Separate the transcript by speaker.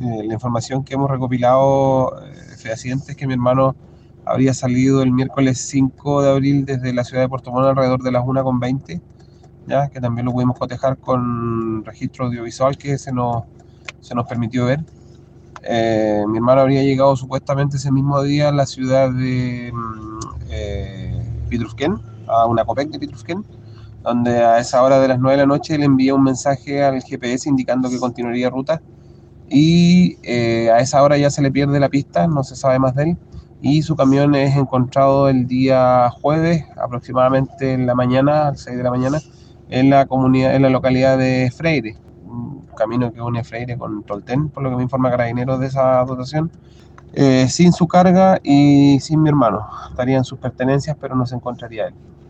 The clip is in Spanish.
Speaker 1: eh, la información que hemos recopilado eh, fehaciente es que mi hermano habría salido el miércoles 5 de abril desde la ciudad de Puerto Montt alrededor de las 1.20, ya que también lo pudimos cotejar con registro audiovisual que se nos, se nos permitió ver. Eh, mi hermano habría llegado supuestamente ese mismo día a la ciudad de mm, eh, Pitrusquén, a una COPEC de Pitrusquén, donde a esa hora de las 9 de la noche le envía un mensaje al GPS indicando que continuaría ruta y eh, a esa hora ya se le pierde la pista, no se sabe más de él y su camión es encontrado el día jueves aproximadamente en la mañana, a 6 de la mañana, en la comunidad, en la localidad de Freire, un camino que une Freire con Tolten, por lo que me informa Carabineros de esa dotación, eh, sin su carga y sin mi hermano. Estarían sus pertenencias, pero no se encontraría él.